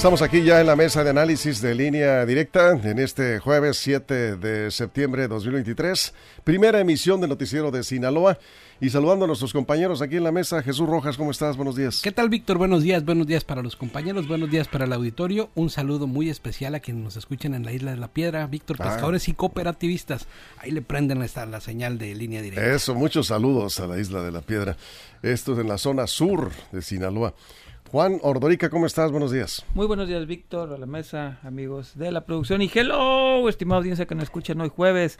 Estamos aquí ya en la mesa de análisis de línea directa en este jueves 7 de septiembre de 2023, primera emisión del noticiero de Sinaloa y saludando a nuestros compañeros aquí en la mesa. Jesús Rojas, ¿cómo estás? Buenos días. ¿Qué tal, Víctor? Buenos días, buenos días para los compañeros, buenos días para el auditorio. Un saludo muy especial a quienes nos escuchan en la Isla de la Piedra, Víctor, Ah. pescadores y cooperativistas. Ahí le prenden esta, la señal de línea directa. Eso, muchos saludos a la Isla de la Piedra. Esto es en la zona sur de Sinaloa. Juan Ordorica, ¿cómo estás? Buenos días. Muy buenos días, Víctor, a la mesa, amigos de la producción. Y hello, estimada audiencia que nos escuchan hoy jueves.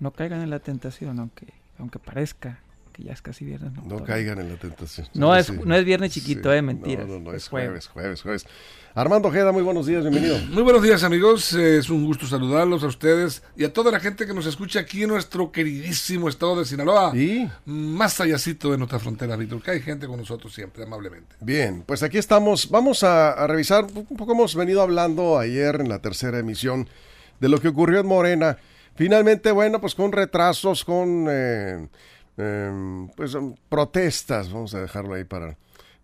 No caigan en la tentación, aunque, aunque parezca que ya es casi viernes. No, No caigan en la tentación. No es- Sí. no es viernes chiquito, eh, mentiras. No, no, no, Es es jueves, jueves, jueves. Armando Ojeda, muy buenos días, bienvenido. Muy buenos días amigos, es un gusto saludarlos a ustedes y a toda la gente que nos escucha aquí en nuestro queridísimo estado de Sinaloa, Y más allácito de nuestra frontera, Víctor, que hay gente con nosotros siempre, amablemente. Bien, pues aquí estamos. Vamos a, a revisar, un poco hemos venido hablando ayer en la tercera emisión de lo que ocurrió en Morena. Finalmente, bueno, pues con retrasos, con eh, eh, pues protestas, vamos a dejarlo ahí para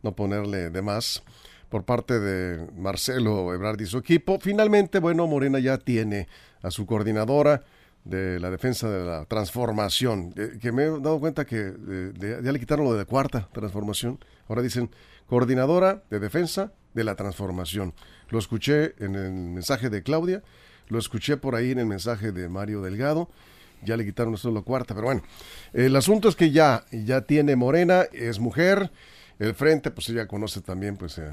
no ponerle de más, por parte de Marcelo Ebrard y su equipo. Finalmente, bueno, Morena ya tiene a su coordinadora de la defensa de la transformación, eh, que me he dado cuenta que ya le quitaron lo de la cuarta transformación, ahora dicen coordinadora de defensa de la transformación. Lo escuché en el mensaje de Claudia, lo escuché por ahí en el mensaje de Mario Delgado, ya le quitaron de la cuarta, pero bueno, el asunto es que ya, ya tiene Morena, es mujer, el frente, pues ella conoce también, pues, eh,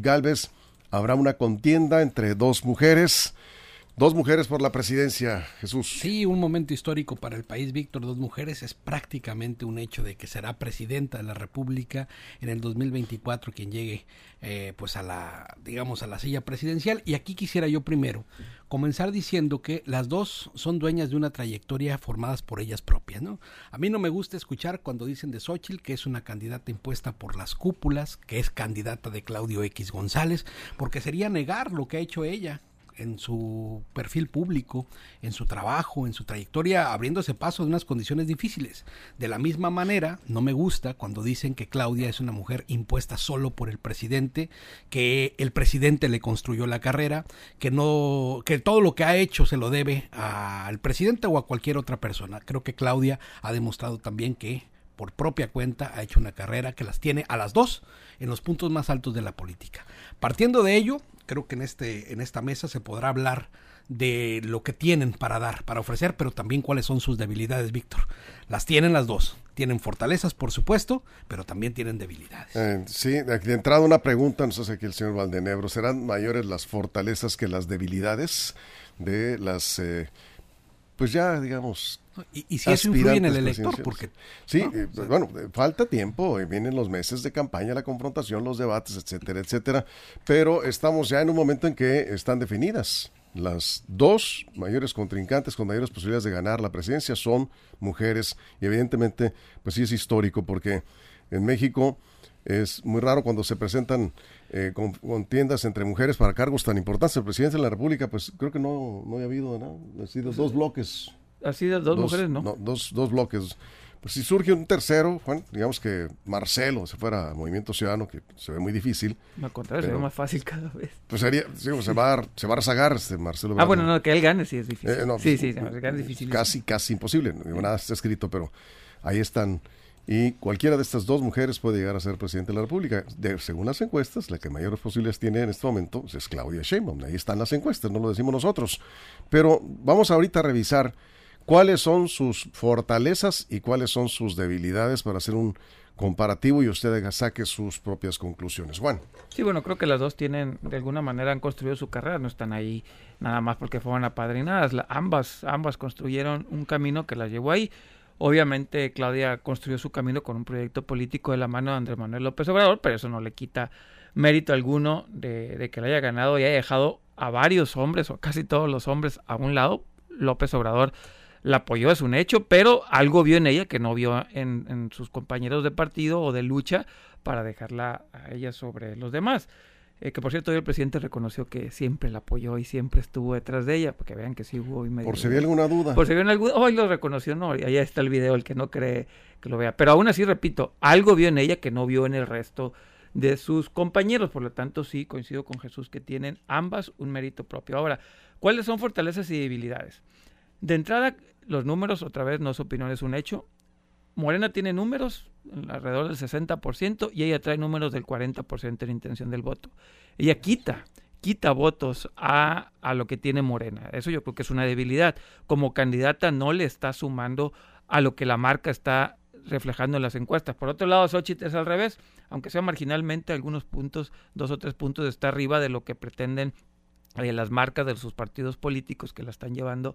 Galvez, habrá una contienda entre dos mujeres, dos mujeres por la presidencia, Jesús. Sí, un momento histórico para el país, Víctor. Dos mujeres es prácticamente un hecho de que será presidenta de la República en el 2024 quien llegue, eh, pues a la, digamos, a la silla presidencial. Y aquí quisiera yo primero comenzar diciendo que las dos son dueñas de una trayectoria formadas por ellas propias, ¿no? A mí no me gusta escuchar cuando dicen de Xochitl que es una candidata impuesta por las cúpulas, que es candidata de Claudio X González, porque sería negar lo que ha hecho ella en su perfil público, en su trabajo, en su trayectoria, abriéndose paso de unas condiciones difíciles. De la misma manera, no me gusta cuando dicen que Claudia es una mujer impuesta solo por el presidente, que el presidente le construyó la carrera, que no, que todo lo que ha hecho se lo debe al presidente o a cualquier otra persona. Creo que Claudia ha demostrado también que por propia cuenta ha hecho una carrera que las tiene a las dos en los puntos más altos de la política. Partiendo de ello, creo que en este en esta mesa se podrá hablar de lo que tienen para dar, para ofrecer, pero también cuáles son sus debilidades, Víctor. Las tienen las dos. Tienen fortalezas, por supuesto, pero también tienen debilidades. Eh, sí, de entrada una pregunta, nos hace aquí el señor Valdenebro. ¿Serán mayores las fortalezas que las debilidades de las, eh, pues ya, digamos... Y, y si eso influye en el elector, porque Sí, ¿no? eh, bueno, eh, falta tiempo, eh, vienen los meses de campaña, la confrontación, los debates, etcétera, etcétera, pero estamos ya en un momento en que están definidas. Las dos mayores contrincantes con mayores posibilidades de ganar la presidencia son mujeres y evidentemente, pues sí es histórico porque en México es muy raro cuando se presentan eh, con- contiendas entre mujeres para cargos tan importantes. El presidente de la República, pues creo que no, no ha habido, ¿no? Ha sido dos bloques Así de dos, mujeres, ¿no? dos, dos bloques. Pues si surge un tercero, Juan, digamos que Marcelo se fuera a Movimiento Ciudadano, que se ve muy difícil, Al contrario, sería más fácil cada vez. pues sería, sí, pues se va a, se va a rezagar este Marcelo. Ah, bueno, no, que él gane sí es difícil. Eh, no, sí, pues, sí, no, gane es difícil. Casi, casi imposible. no Nada está escrito, pero ahí están. Y cualquiera de estas dos mujeres puede llegar a ser presidente de la República. De- según las encuestas, la que mayores posibilidades tiene en este momento es Claudia Sheinbaum. Ahí están las encuestas, no lo decimos nosotros. Pero vamos ahorita a revisar cuáles son sus fortalezas y cuáles son sus debilidades para hacer un comparativo y usted saque sus propias conclusiones. Juan. Sí, bueno, creo que las dos tienen, de alguna manera han construido su carrera, no están ahí nada más porque fueron apadrinadas. La- ambas, ambas construyeron un camino que las llevó ahí. Obviamente Claudia construyó su camino con un proyecto político de la mano de Andrés Manuel López Obrador, pero eso no le quita mérito alguno de, de que le haya ganado y haya dejado a varios hombres o casi todos los hombres a un lado. López Obrador la apoyó, es un hecho, pero algo vio en ella que no vio en, en sus compañeros de partido o de lucha para dejarla a ella sobre los demás. Eh, que por cierto, hoy el presidente reconoció que siempre la apoyó y siempre estuvo detrás de ella, porque vean que sí hubo medio... Por si había alguna duda. Por si había alguna Hoy lo reconoció, no, y allá está el video, el que no cree que lo vea. Pero aún así, repito, algo vio en ella que no vio en el resto de sus compañeros. Por lo tanto, sí, coincido con Jesús que tienen ambas un mérito propio. Ahora, ¿cuáles son fortalezas y debilidades? De entrada, los números, otra vez, no es opinión, es un hecho. Morena tiene números alrededor del 60% y ella trae números del 40% en intención del voto. Ella quita, quita votos a, a lo que tiene Morena. Eso yo creo que es una debilidad. Como candidata no le está sumando a lo que la marca está reflejando en las encuestas. Por otro lado, Xochitl es al revés, aunque sea marginalmente algunos puntos, dos o tres puntos está arriba de lo que pretenden eh, las marcas de sus partidos políticos que la están llevando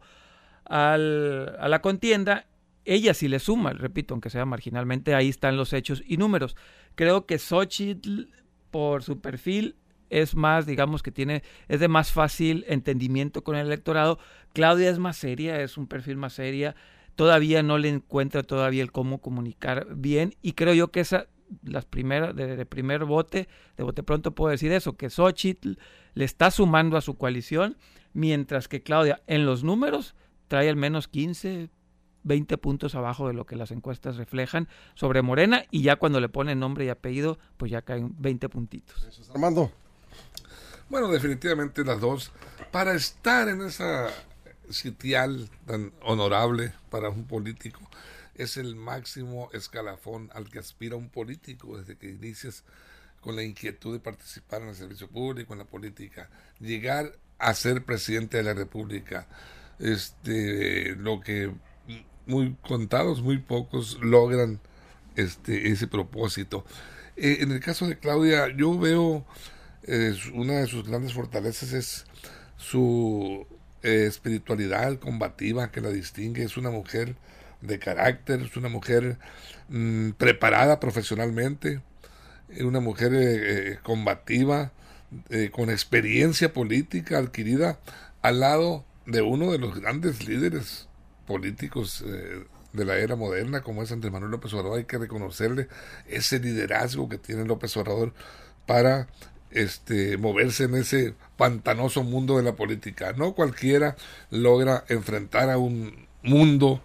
al, a la contienda ella sí le suma, repito, aunque sea marginalmente, ahí están los hechos y números. Creo que Xochitl, por su perfil, es más, digamos que tiene, es de más fácil entendimiento con el electorado. Claudia es más seria, es un perfil más seria. Todavía no le encuentra todavía el cómo comunicar bien y creo yo que esa, las primeras, de, primer bote, de bote pronto puedo decir eso, que Xochitl le está sumando a su coalición, mientras que Claudia en los números trae al menos 15, 20 puntos abajo de lo que las encuestas reflejan sobre Morena y ya cuando le ponen nombre y apellido, pues ya caen 20 puntitos. Armando. Bueno, definitivamente las dos. Para estar en esa sitial tan honorable para un político, es el máximo escalafón al que aspira un político desde que inicias con la inquietud de participar en el servicio público, en la política. Llegar a ser presidente de la República, este, lo que muy contados, muy pocos logran este ese propósito. Eh, en el caso de Claudia, yo veo eh, una de sus grandes fortalezas es su eh, espiritualidad combativa que la distingue. Es una mujer de carácter, es una mujer mm, preparada profesionalmente, una mujer combativa, con experiencia política adquirida al lado de uno de los grandes líderes políticos eh, de la era moderna como es Andrés Manuel López Obrador, hay que reconocerle ese liderazgo que tiene López Obrador para este moverse en ese pantanoso mundo de la política. No cualquiera logra enfrentar a un mundo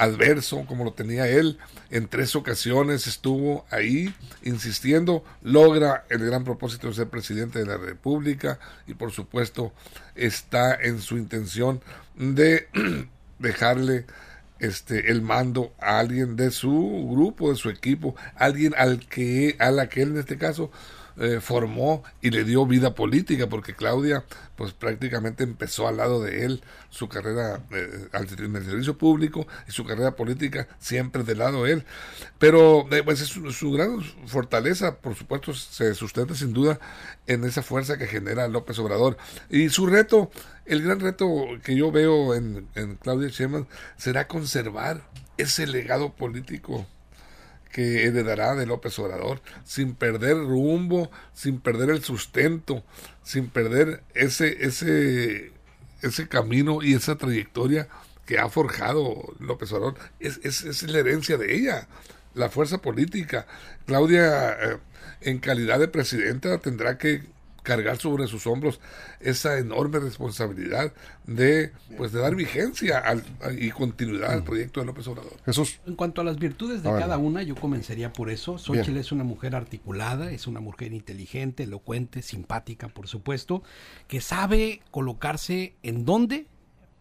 adverso como lo tenía él. En tres ocasiones estuvo ahí insistiendo, logra el gran propósito de ser presidente de la República y por supuesto está en su intención de dejarle este el mando a alguien de su grupo, de su equipo, alguien al que a la que él en este caso eh, formó y le dio vida política, porque Claudia pues prácticamente empezó al lado de él su carrera eh, en el servicio público y su carrera política siempre del lado de él. Pero eh, pues es su, gran fortaleza, por supuesto, se sustenta sin duda en esa fuerza que genera López Obrador. Y su reto, el gran reto que yo veo en, en Claudia Sheinbaum será conservar ese legado político que heredará de López Obrador, sin perder rumbo, sin perder el sustento, sin perder ese, ese, ese camino y esa trayectoria que ha forjado López Obrador. Es, es, es la herencia de ella, la fuerza política. Claudia, eh, en calidad de presidenta, tendrá que cargar sobre sus hombros esa enorme responsabilidad de pues de dar vigencia al, y continuidad al proyecto de López Obrador. Jesús. En cuanto a las virtudes de cada una, yo comenzaría por eso. Xochitl es una mujer articulada, es una mujer inteligente, elocuente, simpática, por supuesto, que sabe colocarse en dónde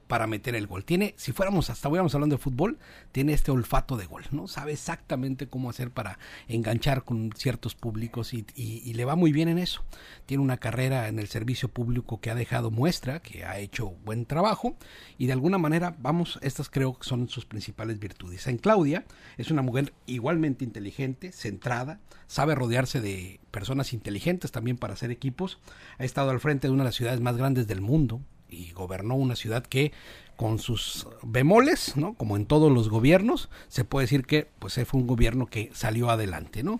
para meter el gol. Tiene, si fuéramos hasta hubiéramos hablando de fútbol, tiene este olfato de gol, ¿no? Sabe exactamente cómo hacer para enganchar con ciertos públicos y, le va muy bien en eso. Tiene una carrera en el servicio público que ha dejado muestra, que ha hecho buen trabajo y de alguna manera, vamos, estas creo que son sus principales virtudes. En Claudia es una mujer igualmente inteligente, centrada, sabe rodearse de personas inteligentes también para hacer equipos, ha estado al frente de una de las ciudades más grandes del mundo, y gobernó una ciudad que con sus bemoles, ¿no? Como en todos los gobiernos, se puede decir que pues fue un gobierno que salió adelante, ¿no?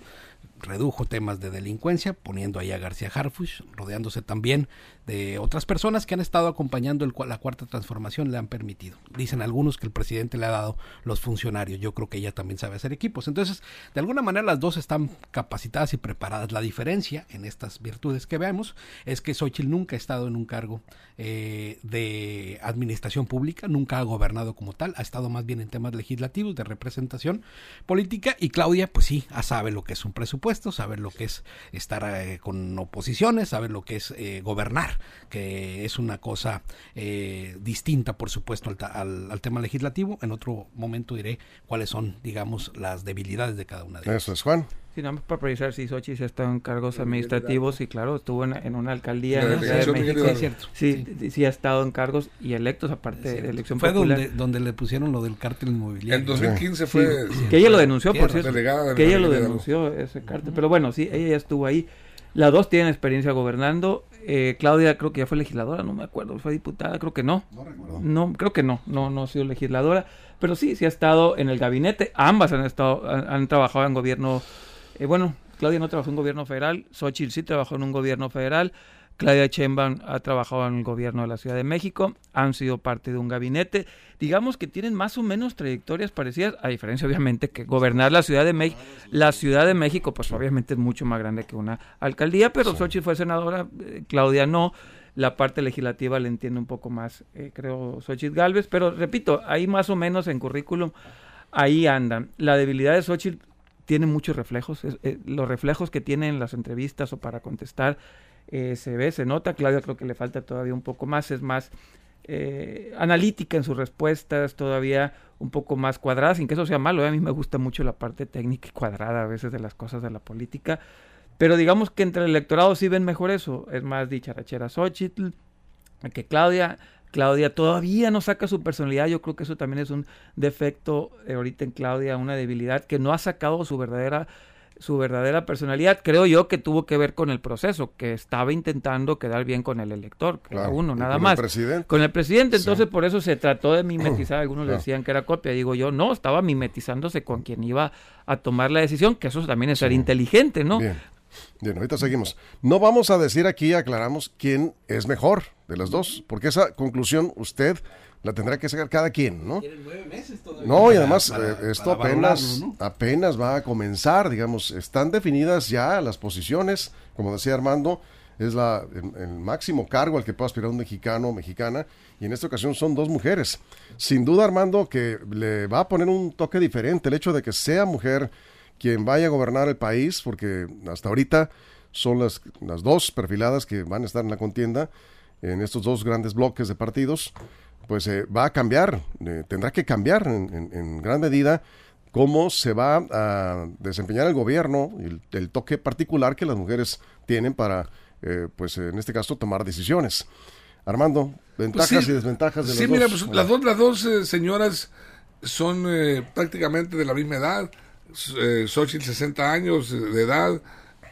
Redujo temas de delincuencia, poniendo ahí a García Harfuch, rodeándose también de otras personas que han estado acompañando el, la cuarta transformación, le han permitido. Dicen algunos que el presidente le ha dado los funcionarios, yo creo que ella también sabe hacer equipos. Entonces, de alguna manera las dos están capacitadas y preparadas. La diferencia en estas virtudes que vemos es que Xochitl nunca ha estado en un cargo eh, de administración pública, nunca ha gobernado como tal, ha estado más bien en temas legislativos, de representación política, y Claudia, pues sí, sabe lo que es un presupuesto, sabe lo que es estar eh, con oposiciones, sabe lo que es eh, gobernar que es una cosa eh, distinta, por supuesto, al, al, tema legislativo. En otro momento diré cuáles son, digamos, las debilidades de cada una de ellas. Eso es, Juan. Sí, nada más para precisar, si Sochi se está en cargos administrativos y claro, estuvo en, una alcaldía en la Ciudad de México. Sí, cierto. Sí, sí, ha estado en cargos y electos aparte de elección fue popular. Donde, donde le pusieron lo del cártel inmobiliario. En 2015 fue... que ella lo denunció, por cierto. Que ella lo denunció, ese cártel. Pero bueno, sí, ella ya estuvo ahí. Las dos tienen experiencia gobernando. Eh, Claudia creo que ya fue legisladora, no me acuerdo, fue diputada, creo que no. No No, creo que no, no, no ha sido legisladora, pero sí, sí ha estado en el gabinete. Ambas han estado, han, trabajado en gobierno, eh, bueno, Claudia no trabajó en gobierno federal, Xochitl sí trabajó en un gobierno federal. Claudia Sheinbaum ha trabajado en el gobierno de la Ciudad de México, han sido parte de un gabinete, digamos que tienen más o menos trayectorias parecidas, a diferencia obviamente que gobernar la Ciudad de México, la Ciudad de México pues obviamente es mucho más grande que una alcaldía, pero Xochitl fue senadora, eh, Claudia no, la parte legislativa le entiende un poco más, eh, creo, Xochitl Galvez, pero repito, ahí más o menos en currículum, ahí andan. La debilidad de Xochitl tiene muchos reflejos, eh, los reflejos que tiene en las entrevistas o para contestar eh, se ve, se nota. Claudia creo que le falta todavía un poco más, es más eh, analítica en sus respuestas, todavía un poco más cuadrada, sin que eso sea malo. A mí me gusta mucho la parte técnica y cuadrada a veces de las cosas de la política. Pero digamos que entre el electorado sí ven mejor eso. Es más dicharachera Xochitl que Claudia. Claudia todavía no saca su personalidad. Yo creo que eso también es un defecto ahorita en Claudia, una debilidad que no ha sacado su verdadera su verdadera personalidad, creo yo que tuvo que ver con el proceso, que estaba intentando quedar bien con el elector, cada uno, nada con más. El presidente. Con el presidente, entonces por eso se trató de mimetizar, algunos le decían que era copia, digo yo, no, estaba mimetizándose con quien iba a tomar la decisión, que eso también es ser inteligente, ¿no? Bien. Bien, ahorita seguimos. No vamos a decir aquí, aclaramos quién es mejor de los dos, porque esa conclusión usted la tendrá que sacar cada quien, ¿no? No, y además eh, esto apenas, apenas va a comenzar, digamos, están definidas ya las posiciones, como decía Armando, es la, el, máximo cargo al que puede aspirar un mexicano o mexicana, y en esta ocasión son dos mujeres. Sin duda, Armando, que le va a poner un toque diferente el hecho de que sea mujer quien vaya a gobernar el país, porque hasta ahorita son las, las dos perfiladas que van a estar en la contienda en estos dos grandes bloques de partidos pues eh, va a cambiar, eh, tendrá que cambiar en, gran medida cómo se va a desempeñar el gobierno, el, el toque particular que las mujeres tienen para, eh, pues en este caso, tomar decisiones. Armando, ventajas pues y desventajas de sí, las mira. Pues, las dos, las dos señoras son prácticamente de la misma edad. Xochitl, 60 años de edad,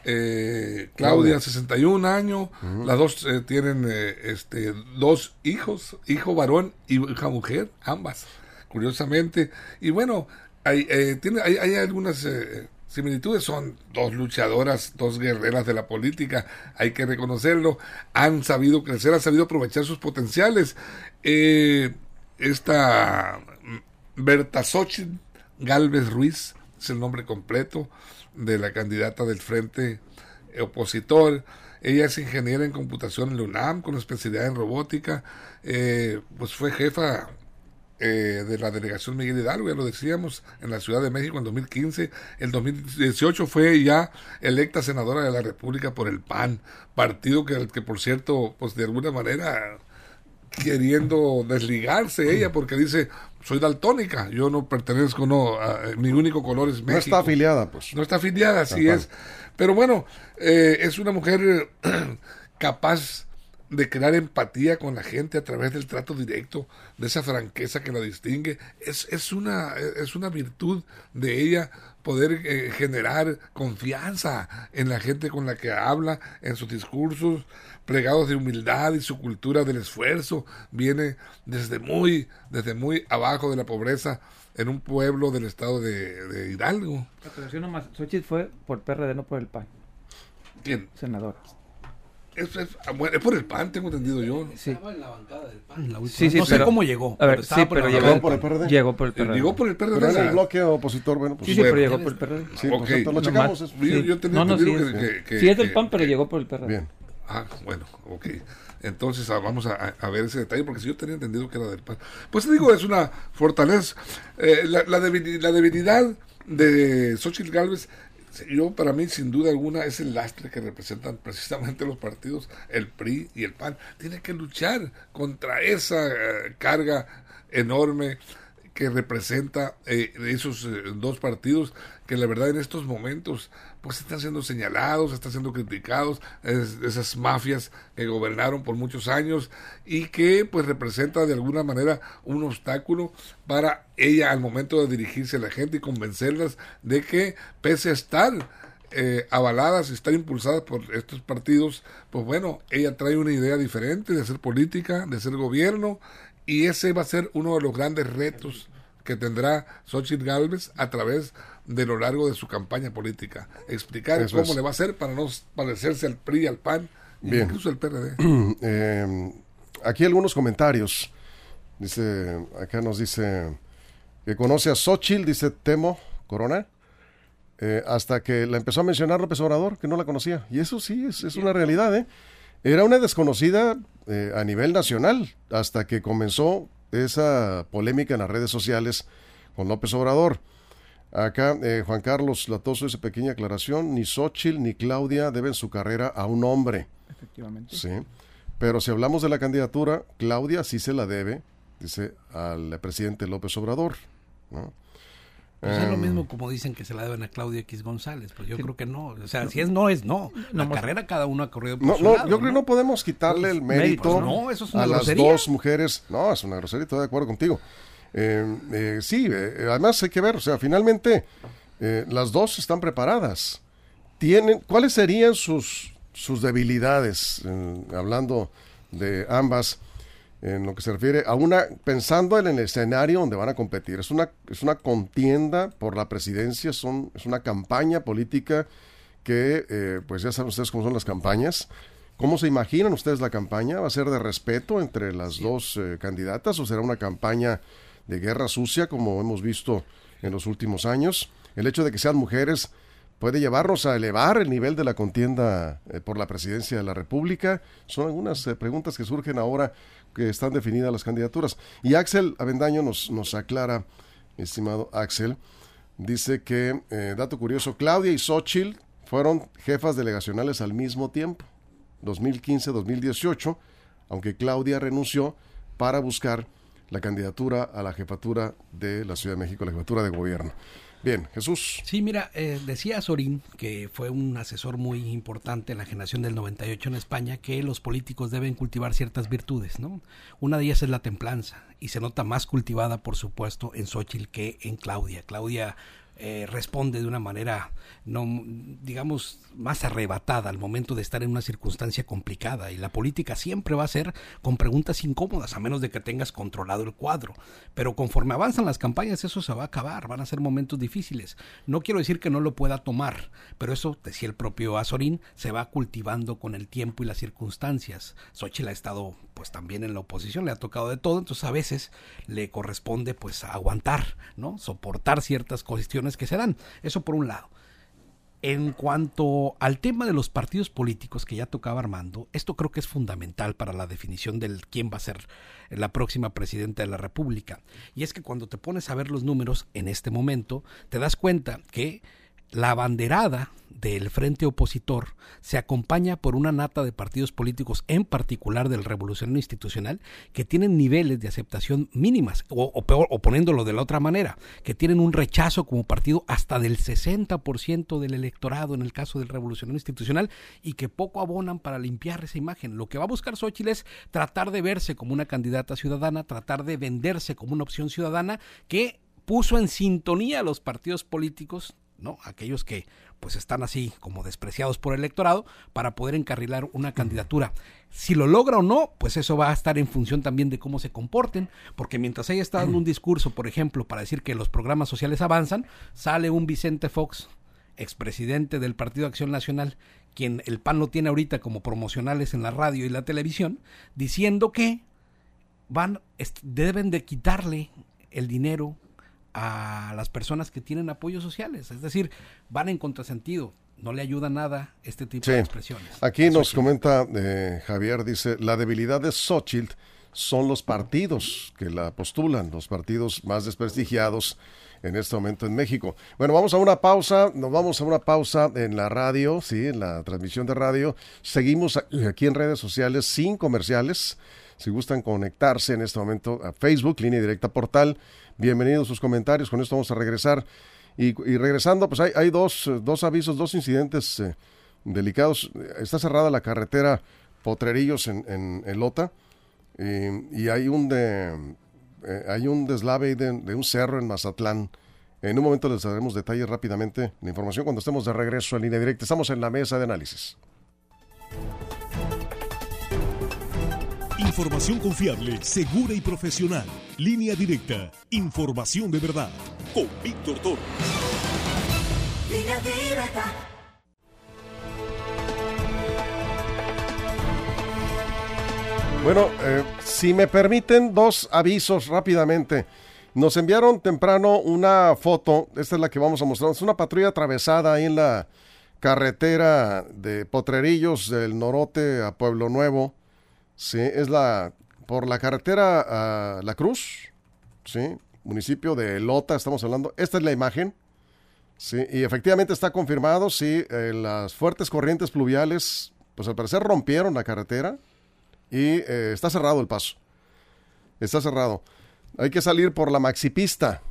eh, Claudia, 61 años, las dos eh, tienen eh, este, dos hijos, hijo varón y hija mujer, ambas, curiosamente. Y bueno, hay, eh, tiene, hay, hay algunas similitudes, son dos luchadoras, dos guerreras de la política, hay que reconocerlo, han sabido crecer, han sabido aprovechar sus potenciales. esta Berta Xochitl Galvez Ruiz es el nombre completo de la candidata del frente opositor. Ella es ingeniera en computación en la UNAM con especialidad en robótica. Eh, pues fue jefa eh, de la delegación Miguel Hidalgo, ya lo decíamos, en la Ciudad de México en 2015. En 2018 fue ya electa senadora de la República por el PAN, partido que, que por cierto, pues de alguna manera queriendo desligarse ella porque dice soy daltónica, yo no pertenezco, no, mi único color es México. No está afiliada, pues. No está afiliada, así es. Pero bueno, eh, es una mujer capaz de crear empatía con la gente a través del trato directo, de esa franqueza que la distingue. Es, es, una, es una virtud de ella poder eh, generar confianza en la gente con la que habla, en sus discursos, plegados de humildad y su cultura del esfuerzo. Viene desde muy, desde muy abajo de la pobreza en un pueblo del estado de, Hidalgo. nomás, fue por PRD, no por el PAN. ¿Quién? Senador. Es, es, es, por el PAN, tengo entendido yo. Sí. Estaba en la bancada del PAN. La sí, sí, no sé cómo llegó. A ver, sí, pero llegó por el PRD. Llegó por el PRD. Llegó por el PRD. Pero era el bloque opositor, bueno, pues. Sí, sí, pero llegó por el PRD. Sí, okay. pues, lo checamos. Eso. Yo, yo tenía no, no, sí, que, que, que, sí, es del PAN, pero llegó por el PRD. Bien. Ah, bueno, ok. Entonces ah, vamos a, ver ese detalle, porque si yo tenía entendido que era del PAN. Pues digo, es una fortaleza. Eh, la, la, debilidad, la debilidad de Xochitl Galvez yo para mí sin duda alguna es el lastre que representan precisamente los partidos, el PRI y el PAN. Tiene que luchar contra esa eh, carga enorme que representa eh, esos eh, dos partidos que la verdad en estos momentos pues están siendo señalados, están siendo criticados, esas mafias que gobernaron por muchos años y que pues representa de alguna manera un obstáculo para ella al momento de dirigirse a la gente y convencerlas de que pese a estar eh, avaladas y estar impulsadas por estos partidos, pues bueno, ella trae una idea diferente de hacer política, de hacer gobierno y ese va a ser uno de los grandes retos que tendrá Xochitl Galvez a través de lo largo de su campaña política. Explicar cómo le va a hacer para no parecerse al PRI, al PAN, incluso al PRD. Em, aquí algunos comentarios. Dice, acá nos dice que conoce a Xochitl, dice Temo Corona. Eh, hasta que la empezó a mencionar López Obrador, que no la conocía. Y eso sí, es, es una realidad, ¿eh? Era una desconocida eh, a nivel nacional hasta que comenzó esa polémica en las redes sociales con López Obrador. Acá eh, Juan Carlos Latoso esa pequeña aclaración, ni Xochitl ni Claudia deben su carrera a un hombre. Efectivamente. Sí. Pero si hablamos de la candidatura, Claudia sí se la debe, dice, al presidente López Obrador. ¿no? Pues es lo em, mismo como dicen que se la deben a Claudia X González, pues yo creo que no. O sea, si es no, es no. La carrera cada uno ha corrido por no, no, Yo creo que no podemos quitarle el mérito pues a las dos mujeres. No, es una grosería, estoy de acuerdo contigo. Em, eh, sí, eh, además hay que ver, o sea, finalmente eh, las dos están preparadas. Tienen, ¿Cuáles serían sus, sus debilidades? hablando de ambas en lo que se refiere a una, pensando en el escenario donde van a competir. Es una, es una contienda por la presidencia, son, es una campaña política que, eh, pues ya saben ustedes cómo son las campañas. ¿Cómo se imaginan ustedes la campaña? ¿Va a ser de respeto entre las dos eh, candidatas o será una campaña de guerra sucia como hemos visto en los últimos años? El hecho de que sean mujeres puede llevarnos a elevar el nivel de la contienda eh, por la presidencia de la República. Son algunas preguntas que surgen ahora que están definidas las candidaturas. Y Axel Avendaño nos, nos aclara, estimado Axel, dice que, eh, dato curioso, Claudia y Xochitl fueron jefas delegacionales al mismo tiempo, 2015-2018, aunque Claudia renunció para buscar la candidatura a la jefatura de la Ciudad de México, la jefatura de gobierno. Bien, Jesús. Sí, mira, eh, decía Sorín, que fue un asesor muy importante en la generación del 98 en España, que los políticos deben cultivar ciertas virtudes, ¿no? Una de ellas es la templanza, y se nota más cultivada, por supuesto, en Xochitl que en Claudia. Claudia eh, responde de una manera, no, digamos, más arrebatada al momento de estar en una circunstancia complicada. Y la política siempre va a ser con preguntas incómodas, a menos de que tengas controlado el cuadro. Pero conforme avanzan las campañas, eso se va a acabar, van a ser momentos difíciles. No quiero decir que no lo pueda tomar, pero eso, decía el propio Azorín, se va cultivando con el tiempo y las circunstancias. Xochitl ha estado pues también en la oposición, le ha tocado de todo, entonces a veces le corresponde pues aguantar, ¿no? Soportar ciertas cuestiones que se dan. Eso por un lado. En cuanto al tema de los partidos políticos que ya tocaba Armando, esto creo que es fundamental para la definición de quién va a ser la próxima presidenta de la República. Y es que cuando te pones a ver los números en este momento, te das cuenta que la banderada del frente opositor se acompaña por una nata de partidos políticos, en particular del revolucionario institucional, que tienen niveles de aceptación mínimas, o, peor, o poniéndolo de la otra manera, que tienen un rechazo como partido hasta del 60% del electorado en el caso del revolucionario institucional y que poco abonan para limpiar esa imagen. Lo que va a buscar Xochitl es tratar de verse como una candidata ciudadana, tratar de venderse como una opción ciudadana que puso en sintonía a los partidos políticos ¿no? Aquellos que pues están así como despreciados por el electorado para poder encarrilar una candidatura. Si lo logra o no, pues eso va a estar en función también de cómo se comporten, porque mientras ella está dando un discurso, por ejemplo, para decir que los programas sociales avanzan, sale un Vicente Fox, expresidente del Partido Acción Nacional, quien el PAN lo tiene ahorita como promocionales en la radio y la televisión, diciendo que van deben de quitarle el dinero a las personas que tienen apoyos sociales. Es decir, van en contrasentido. No le ayuda nada este tipo de expresiones. Aquí nos comenta eh, Javier, dice, la debilidad de Xochitl son los partidos que la postulan, los partidos más desprestigiados en este momento en México. Bueno, vamos a una pausa, nos vamos a una pausa en la radio, sí, en la transmisión de radio. Seguimos aquí en redes sociales sin comerciales. Si gustan conectarse en este momento a Facebook, línea directa portal, bienvenidos sus comentarios. Con esto vamos a regresar. Y, regresando, pues hay, hay dos, dos, avisos, dos incidentes eh, delicados. Está cerrada la carretera Potrerillos en, en, Lota y hay un, de, eh, hay un deslave de, de, un cerro en Mazatlán. En un momento les daremos detalles rápidamente la información cuando estemos de regreso en línea directa. Estamos en la mesa de análisis. Información confiable, segura y profesional. Línea directa. Información de verdad. Con Víctor Toro. Línea directa. Bueno, eh, si me permiten dos avisos rápidamente. Nos enviaron temprano una foto, esta es la que vamos a mostrar, es una patrulla atravesada ahí en la carretera de Potrerillos del Norote a Pueblo Nuevo. Sí, es la por la carretera a La Cruz, sí, municipio de Lota, estamos hablando. Esta es la imagen. Sí, y efectivamente está confirmado, sí, eh, las fuertes corrientes pluviales, pues al parecer rompieron la carretera y eh, está cerrado el paso. Está cerrado. Hay que salir por la maxipista.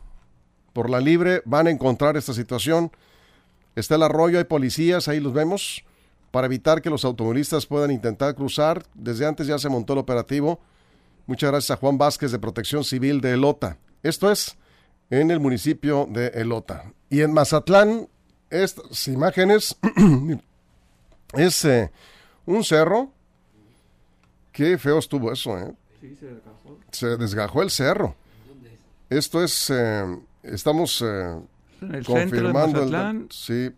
Por la libre van a encontrar esta situación. Está el arroyo, hay policías, ahí los vemos para evitar que los automovilistas puedan intentar cruzar. Desde antes ya se montó el operativo. Muchas gracias a Juan Vázquez de Protección Civil de Elota. Esto es en el municipio de Elota. Y en Mazatlán, estas imágenes es eh, un cerro. Qué feo estuvo eso, ¿eh? Sí, se desgajó. Se desgajó el cerro. Esto es, eh, estamos eh, confirmando el, sí,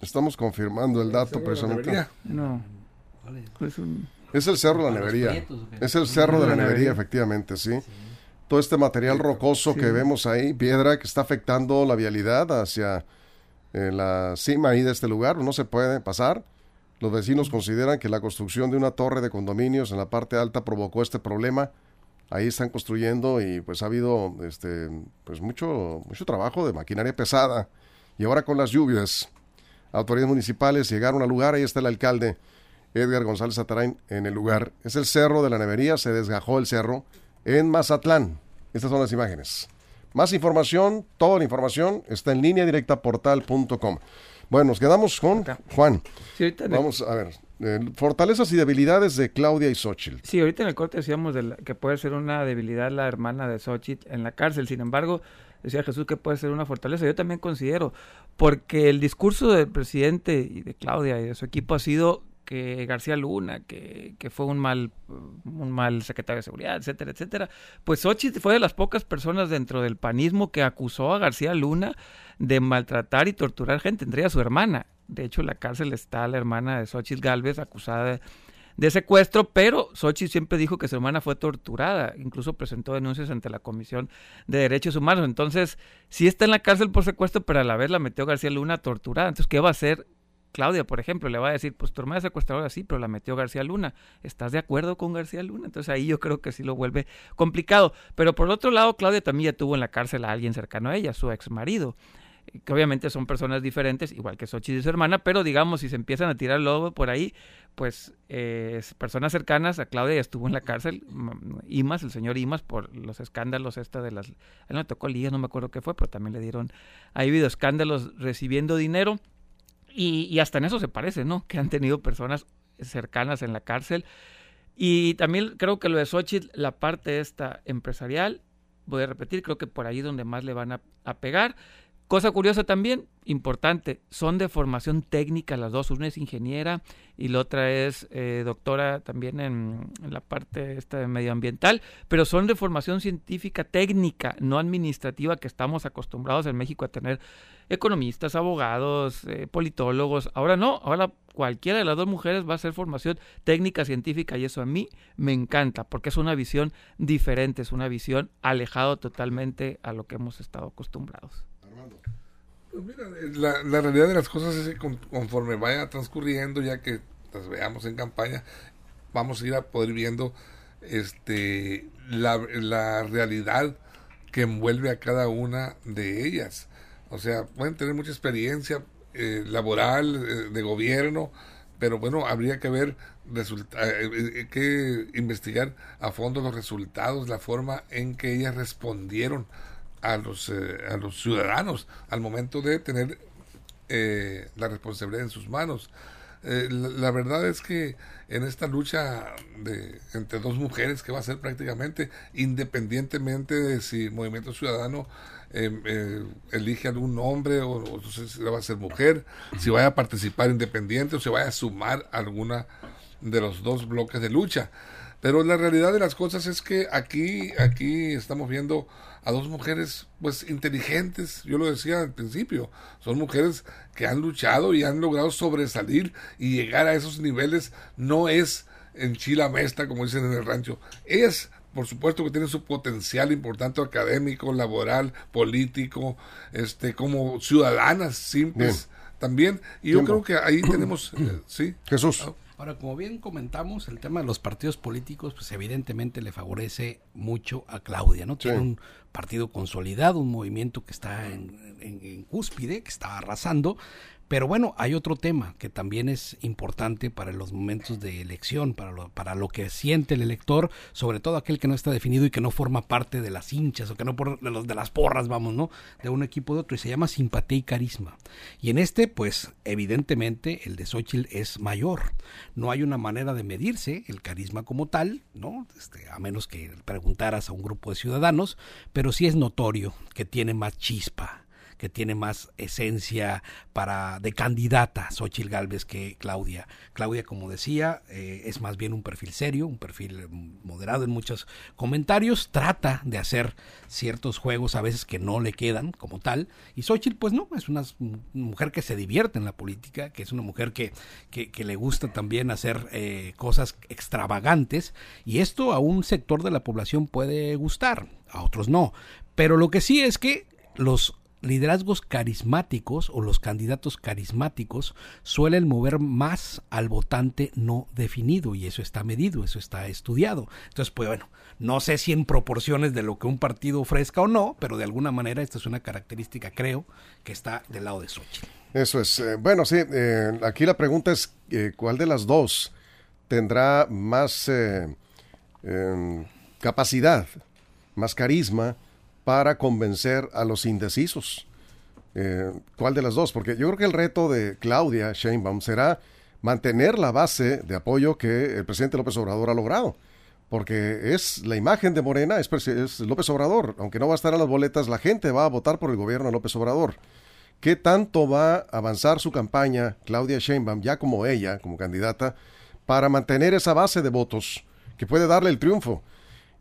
Estamos confirmando el dato precisamente. No. Es, el cerro de la nevería. Es el cerro de la nevería, efectivamente, ¿sí? Todo este material rocoso que vemos ahí, piedra que está afectando la vialidad hacia eh, la cima ahí de este lugar, no se puede pasar. Los vecinos consideran que la construcción de una torre de condominios en la parte alta provocó este problema. Ahí están construyendo y pues ha habido este pues mucho mucho trabajo de maquinaria pesada. Y ahora con las lluvias, autoridades municipales llegaron al lugar, ahí está el alcalde Edgar González Atarain en el lugar. Es el cerro de la nevería, se desgajó el cerro en Mazatlán. Estas son las imágenes. Más información, toda la información está en línea directa portal.com. Bueno, nos quedamos con Juan. Vamos a ver. Eh, fortalezas y debilidades de Claudia y Xochitl. Sí, ahorita en el corte decíamos que puede ser una debilidad la hermana de Xochitl en la cárcel. Sin embargo, decía Jesús que puede ser una fortaleza. Yo también considero, porque el discurso del presidente y de Claudia y de su equipo ha sido que García Luna, que, que, fue un mal, un mal secretario de seguridad, etcétera, etcétera. Pues Xochitl fue de las pocas personas dentro del panismo que acusó a García Luna de maltratar y torturar gente, entre ellas su hermana. De hecho, en la cárcel está la hermana de Xochitl Galvez acusada de de secuestro, pero Sochi siempre dijo que su hermana fue torturada, incluso presentó denuncias ante la Comisión de Derechos Humanos. Entonces, sí está en la cárcel por secuestro, pero a la vez la metió García Luna torturada. Entonces, ¿qué va a hacer Claudia, por ejemplo? Le va a decir, pues tu hermana es secuestradora, sí, pero la metió García Luna. ¿Estás de acuerdo con García Luna? Entonces ahí yo creo que sí lo vuelve complicado. Pero por otro lado, Claudia también ya tuvo en la cárcel a alguien cercano a ella, su ex marido. que obviamente son personas diferentes, igual que Xochitl y su hermana, pero digamos, si se empiezan a tirar lobo por ahí, pues eh, personas cercanas a Claudia ya estuvo en la cárcel, Imas, el señor Imas, por los escándalos esta de las... Él no tocó ligas, no me acuerdo qué fue, pero también le dieron... Ha habido escándalos recibiendo dinero y, y hasta en eso se parece, ¿no? Que han tenido personas cercanas en la cárcel. Y también creo que lo de Xochitl, la parte esta empresarial, voy a repetir, creo que por ahí donde más le van a, a pegar. Cosa curiosa también, importante, son de formación técnica las dos, una es ingeniera y la otra es eh, doctora también en, la parte esta medioambiental, pero son de formación científica técnica, no administrativa, que estamos acostumbrados en México a tener economistas, abogados, eh, politólogos. Ahora no, ahora cualquiera de las dos mujeres va a hacer formación técnica científica y eso a mí me encanta porque es una visión diferente, es una visión alejado totalmente a lo que hemos estado acostumbrados. Pues mira, la, la, realidad de las cosas es que conforme vaya transcurriendo, ya que las veamos en campaña, vamos a ir a poder viendo este la, la realidad que envuelve a cada una de ellas. O sea, pueden tener mucha experiencia eh, laboral, eh, de gobierno, pero bueno, habría que ver, eh, que investigar a fondo los resultados, la forma en que ellas respondieron a los, a los ciudadanos al momento de tener la responsabilidad en sus manos. La, la, verdad es que en esta lucha de, entre dos mujeres que va a ser prácticamente independientemente de si Movimiento Ciudadano eh, eh, elige algún hombre o, o si va a ser mujer, si vaya a participar independiente o se vaya a sumar alguna de los dos bloques de lucha. Pero la realidad de las cosas es que aquí, aquí estamos viendo a dos mujeres pues inteligentes, yo lo decía al principio, son mujeres que han luchado y han logrado sobresalir y llegar a esos niveles no es en chila mesta como dicen en el rancho, es por supuesto que tiene su potencial importante académico, laboral, político, este, como ciudadanas simples también. Y yo creo que ahí tenemos, eh, sí. Jesús. Ahora, como bien comentamos, el tema de los partidos políticos, pues evidentemente le favorece mucho a Claudia, ¿no? Tiene sí. un partido consolidado, un movimiento que está en, en, en cúspide, que está arrasando, pero bueno, hay otro tema que también es importante para los momentos de elección, para lo, para lo que siente el elector, sobre todo aquel que no está definido y que no forma parte de las hinchas o que no por, de, los, de las porras, vamos, ¿no? De un equipo de otro y se llama simpatía y carisma. Y en este, pues evidentemente el de Xochitl es mayor. No hay una manera de medirse el carisma como tal, ¿no? Este, a menos que preguntaras a un grupo de ciudadanos, pero sí es notorio que tiene más chispa, que tiene más esencia para de candidata Xochitl Galvez que Claudia. Claudia, como decía, eh, es más bien un perfil serio, un perfil moderado en muchos comentarios, trata de hacer ciertos juegos a veces que no le quedan como tal, y Xochitl pues no, es una mujer que se divierte en la política, que es una mujer que, que, que le gusta también hacer eh, cosas extravagantes, y esto a un sector de la población puede gustar, a otros no, pero lo que sí es que los liderazgos carismáticos o los candidatos carismáticos suelen mover más al votante no definido y eso está medido, eso está estudiado. Entonces, pues bueno, no sé si en proporciones de lo que un partido ofrezca o no, pero de alguna manera esta es una característica, creo, que está del lado de Xochitl. Eso es. Eh, bueno, sí, eh, aquí la pregunta es eh, cuál de las dos tendrá más eh, capacidad, más carisma para convencer a los indecisos. Eh, ¿Cuál de las dos? Porque yo creo que el reto de Claudia Sheinbaum será mantener la base de apoyo que el presidente López Obrador ha logrado. Porque es la imagen de Morena, es, López Obrador. Aunque no va a estar en las boletas, la gente va a votar por el gobierno de López Obrador. ¿Qué tanto va a avanzar su campaña Claudia Sheinbaum, ya como ella, como candidata, para mantener esa base de votos que puede darle el triunfo?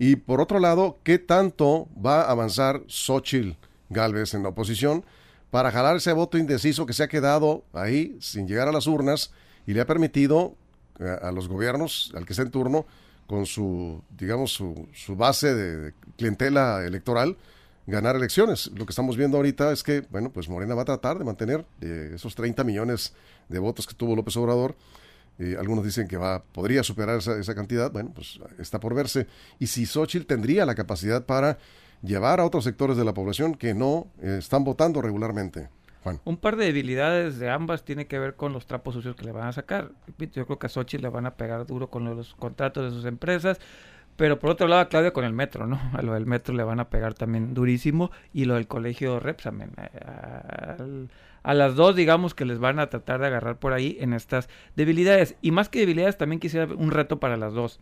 Y por otro lado, ¿qué tanto va a avanzar Xochitl Galvez en la oposición para jalar ese voto indeciso que se ha quedado ahí sin llegar a las urnas y le ha permitido eh, a los gobiernos, al que está en turno, con su, digamos, su, su base de clientela electoral, ganar elecciones. Lo que estamos viendo ahorita es que, bueno, pues Morena va a tratar de mantener eh, esos 30 millones de votos que tuvo López Obrador algunos dicen que va, podría superar esa, esa, cantidad. Bueno, pues está por verse. Y si Xochitl tendría la capacidad para llevar a otros sectores de la población que no eh, están votando regularmente. Un par de debilidades de ambas tiene que ver con los trapos sucios que le van a sacar. Yo creo que a Sochi le van a pegar duro con los contratos de sus empresas. Pero por otro lado, a Claudia con el metro, ¿no? A lo del metro le van a pegar también durísimo. Y lo del colegio Repsamen. Eh, a, las dos, digamos que les van a tratar de agarrar por ahí en estas debilidades. Y más que debilidades, también quisiera un reto para las dos.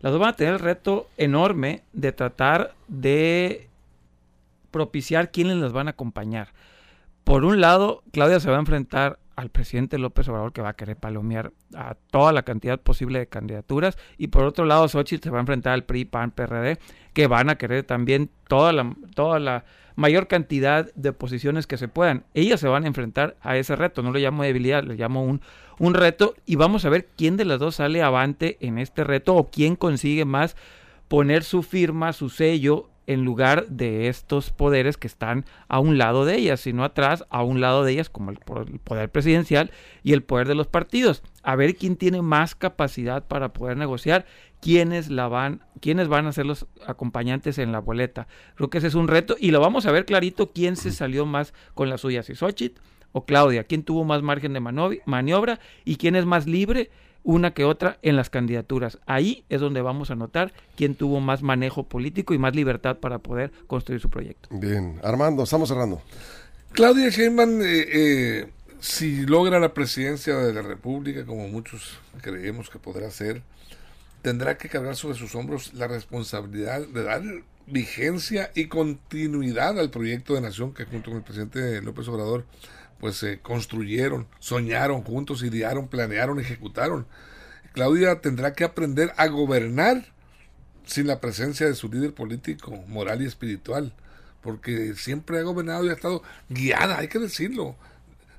Las dos van a tener el reto enorme de tratar de propiciar quiénes las van a acompañar. Por un lado, Claudia se va a enfrentar al presidente López Obrador que va a querer palomear a toda la cantidad posible de candidaturas y por otro lado Xochitl se va a enfrentar al PRI, PAN, PRD que van a querer también toda la, toda la mayor cantidad de posiciones que se puedan. Ellas se van a enfrentar a ese reto, no lo llamo debilidad, le llamo un, un reto y vamos a ver quién de las dos sale avante en este reto o quién consigue más poner su firma, su sello en lugar de estos poderes que están a un lado de ellas, sino atrás, a un lado de ellas, como el, poder presidencial y el poder de los partidos. A ver quién tiene más capacidad para poder negociar, quiénes la van, quiénes van a ser los acompañantes en la boleta. Creo que ese es un reto y lo vamos a ver clarito quién se salió más con las suyas, si Xochitl o Claudia, quién tuvo más margen de maniobra y quién es más libre una que otra en las candidaturas. Ahí es donde vamos a notar quién tuvo más manejo político y más libertad para poder construir su proyecto. Bien, Armando, estamos cerrando. Claudia Sheinbaum, eh, eh, si logra la presidencia de la República, como muchos creemos que podrá ser, tendrá que cargar sobre sus hombros la responsabilidad de dar vigencia y continuidad al proyecto de nación que junto con el presidente López Obrador pues se construyeron, soñaron juntos, idearon, planearon, ejecutaron. Claudia tendrá que aprender a gobernar sin la presencia de su líder político, moral y espiritual, porque siempre ha gobernado y ha estado guiada, hay que decirlo.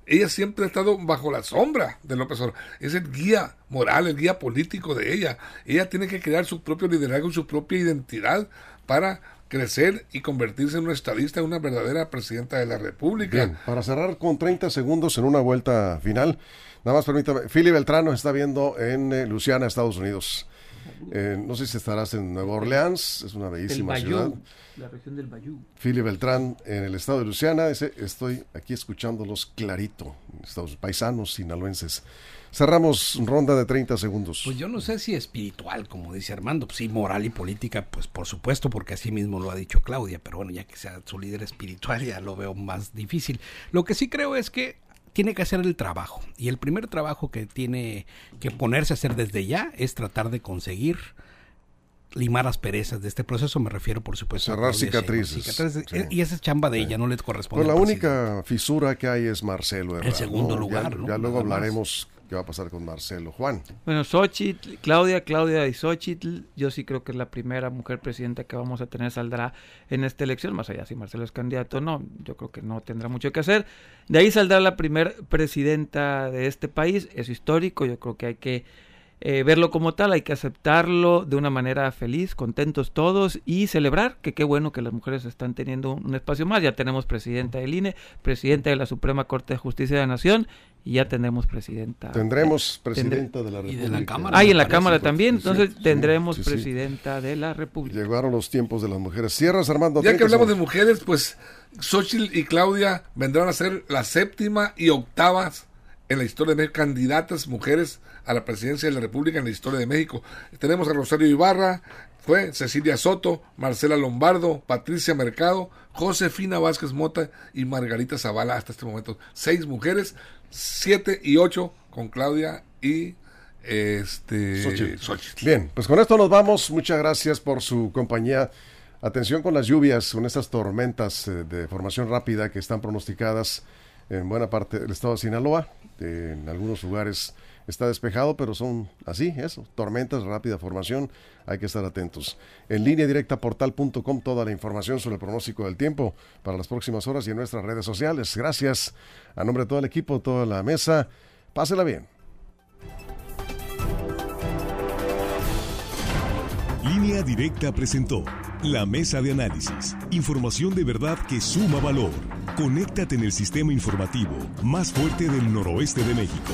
Ella siempre ha estado bajo la sombra de López Obrador. Es el guía moral, el guía político de ella. Ella tiene que crear su propio liderazgo, su propia identidad para crecer y convertirse en una estadista, una verdadera presidenta de la República. Bien, para cerrar con 30 segundos en una vuelta final, nada más permítame, Fili Beltrano está viendo en eh, Luciana, Estados Unidos. Eh, no sé si estarás en Nueva Orleans, es una bellísima ciudad. La región del Bayou. Fili Beltrán en el estado de Luciana, dice, estoy aquí escuchándolos clarito, Estados paisanos sinaloenses. Cerramos ronda de 30 segundos. Pues yo no sé si espiritual, como dice Armando, pues sí, moral y política, pues por supuesto, porque así mismo lo ha dicho Claudia, pero bueno, ya que sea su líder espiritual ya lo veo más difícil. Lo que sí creo es que tiene que hacer el trabajo y el primer trabajo que tiene que ponerse a hacer desde ya es tratar de conseguir limar asperezas de este proceso, me refiero por supuesto cerrar cicatrices. Y esa es chamba de ella, no le corresponde. Pues la única fisura que hay es Marcelo. En segundo lugar, ya, luego hablaremos ¿Qué va a pasar con Marcelo? Juan. Bueno, Xochitl, Claudia, Claudia y Xochitl, yo sí creo que es la primera mujer presidenta que vamos a tener saldrá en esta elección, más allá si Marcelo es candidato no, yo creo que no tendrá mucho que hacer. De ahí saldrá la primera presidenta de este país, es histórico, yo creo que hay que eh, verlo como tal, hay que aceptarlo de una manera feliz, contentos todos y celebrar que qué bueno que las mujeres están teniendo un espacio más. Ya tenemos presidenta del INE, presidenta de la Suprema Corte de Justicia de la Nación y ya tendremos presidenta. Tendremos presidenta de la República. Y de la Cámara. Ah, y en la Cámara también, entonces tendremos presidenta de la República. Llegaron los tiempos de las mujeres. Cierras, Armando. Ya que hablamos de mujeres, pues Xochitl y Claudia vendrán a ser la séptima y octavas en la historia de México, candidatas mujeres a la presidencia de la República en la historia de México. Tenemos a Rosario Ibarra, fue Cecilia Soto, Marcela Lombardo, Patricia Mercado, Josefina Vázquez Mota y Margarita Zavala hasta este momento. Seis mujeres, siete y ocho con Claudia y este Bien, pues con esto nos vamos. Muchas gracias por su compañía. Atención con las lluvias, con estas tormentas eh, de formación rápida que están pronosticadas en buena parte del estado de Sinaloa. en algunos lugares está despejado, pero son así, eso, tormentas, rápida formación, hay que estar atentos. En línea directa portal.com toda la información sobre el pronóstico del tiempo para las próximas horas y en nuestras redes sociales. Gracias a nombre de todo el equipo, toda la mesa. Pásela bien. Línea Directa presentó la mesa de análisis. Información de verdad que suma valor. Conéctate en el sistema informativo más fuerte del noroeste de México.